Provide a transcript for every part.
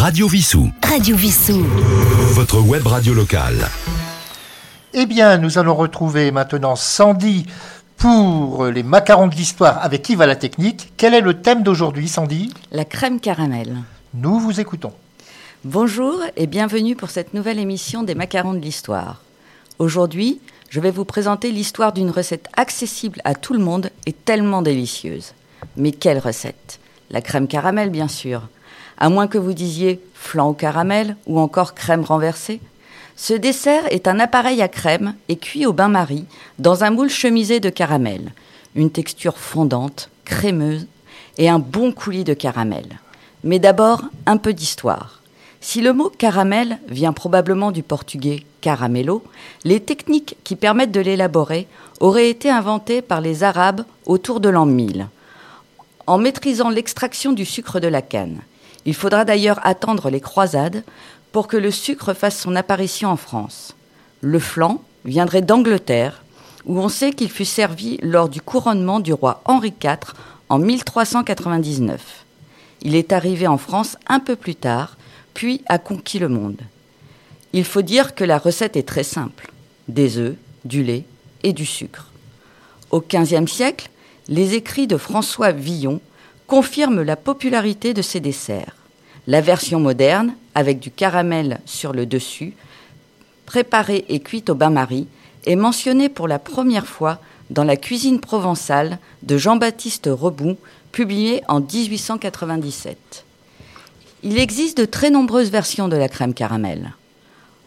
Radio Vissou. Radio Vissou. Votre web radio locale. Eh bien, nous allons retrouver maintenant Sandy pour les macarons de l'histoire avec Yves à la technique? Quel est le thème d'aujourd'hui, Sandy? La crème caramel. Nous vous écoutons. Bonjour et bienvenue pour cette nouvelle émission des macarons de l'histoire. Aujourd'hui, je vais vous présenter l'histoire d'une recette accessible à tout le monde et tellement délicieuse. Mais quelle recette? La crème caramel, bien sûr. À moins que vous disiez flan au caramel ou encore crème renversée. Ce dessert est un appareil à crème et cuit au bain-marie dans un moule chemisé de caramel. Une texture fondante, crémeuse et un bon coulis de caramel. Mais d'abord, un peu d'histoire. Si le mot caramel vient probablement du portugais caramelo, les techniques qui permettent de l'élaborer auraient été inventées par les Arabes autour de l'an 1000, en maîtrisant l'extraction du sucre de la canne. Il faudra d'ailleurs attendre les croisades pour que le sucre fasse son apparition en France. Le flan viendrait d'Angleterre, où on sait qu'il fut servi lors du couronnement du roi Henri IV en 1399. Il est arrivé en France un peu plus tard, puis a conquis le monde. Il faut dire que la recette est très simple des œufs, du lait et du sucre. Au XVe siècle, les écrits de François Villon confirment la popularité de ces desserts. La version moderne, avec du caramel sur le dessus, préparée et cuite au bain-marie, est mentionnée pour la première fois dans la cuisine provençale de Jean-Baptiste Reboux, publiée en 1897. Il existe de très nombreuses versions de la crème caramel.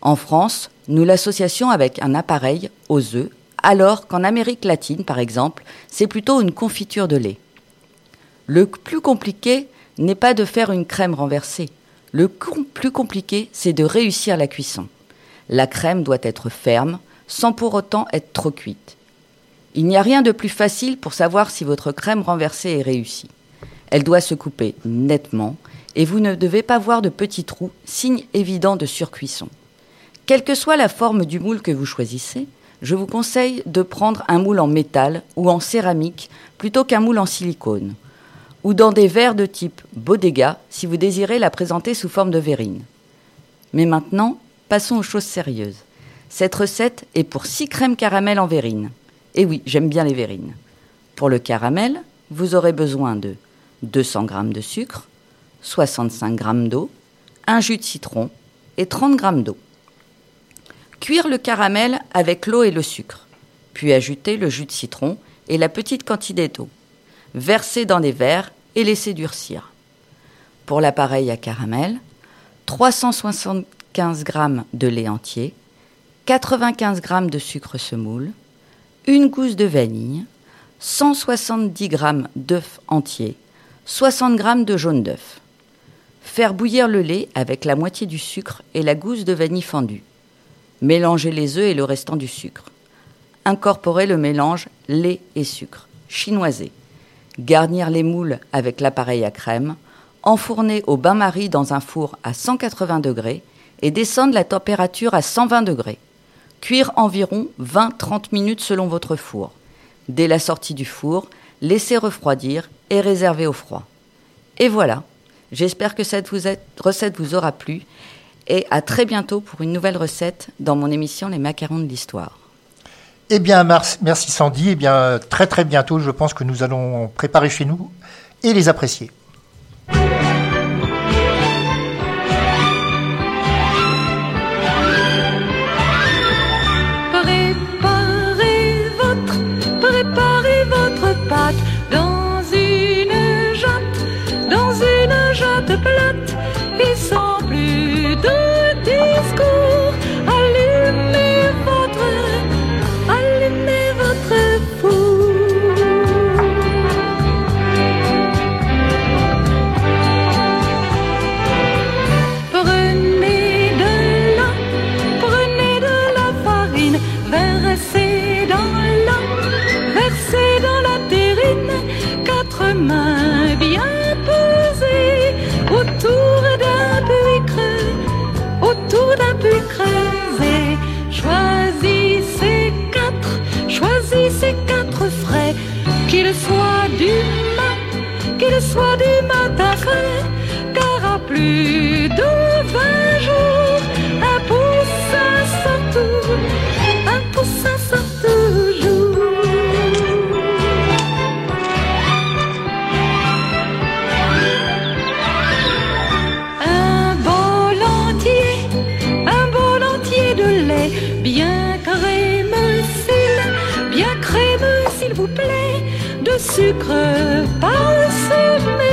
En France, nous l'associons avec un appareil aux œufs, alors qu'en Amérique latine, par exemple, c'est plutôt une confiture de lait. Le plus compliqué n'est pas de faire une crème renversée. Le plus compliqué, c'est de réussir la cuisson. La crème doit être ferme, sans pour autant être trop cuite. Il n'y a rien de plus facile pour savoir si votre crème renversée est réussie. Elle doit se couper nettement et vous ne devez pas voir de petits trous, signe évident de surcuisson. Quelle que soit la forme du moule que vous choisissez, je vous conseille de prendre un moule en métal ou en céramique plutôt qu'un moule en silicone, ou dans des verres de type Bodega si vous désirez la présenter sous forme de verrine. Mais maintenant, passons aux choses sérieuses. Cette recette est pour 6 crèmes caramel en verrine. Et oui, j'aime bien les verrines. Pour le caramel, vous aurez besoin de 200 g de sucre, 65 g d'eau, un jus de citron et 30 g d'eau. Cuire le caramel avec l'eau et le sucre, puis ajouter le jus de citron et la petite quantité d'eau. Verser dans des verres et laisser durcir. Pour l'appareil à caramel, 375 g de lait entier, 95 g de sucre semoule, une gousse de vanille, 170 g d'œufs entiers, 60 g de jaune d'œuf. Faire bouillir le lait avec la moitié du sucre et la gousse de vanille fendue. Mélanger les œufs et le restant du sucre. Incorporer le mélange lait et sucre. Chinoiser. Garnir les moules avec l'appareil à crème. Enfourner au bain-marie dans un four à 180 degrés et descendre la température à 120 degrés. Cuire environ 20-30 minutes selon votre four. Dès la sortie du four, laissez refroidir et réserver au froid. Et voilà, j'espère que cette recette vous aura plu et à très bientôt pour une nouvelle recette dans mon émission Les macarons de l'histoire. Eh bien, merci Sandy. Eh bien, très très bientôt, je pense que nous allons préparer chez nous et les apprécier. qu'il soit du matin car à plus de vingt jours, un poussin sort toujours, un poussin sort toujours. Un bol entier, un bol entier de lait, bien crémeux, bien crémeux, s'il vous plaît le sucre par le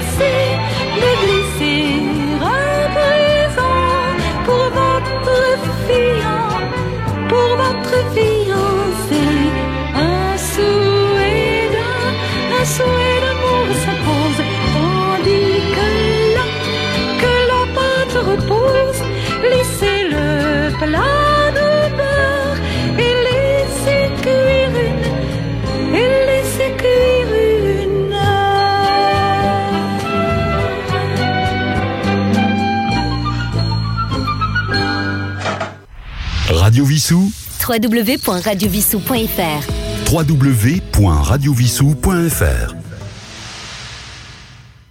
passer, me glisser. Radio Vissou. www.radiovissou.fr www.radiovissou.fr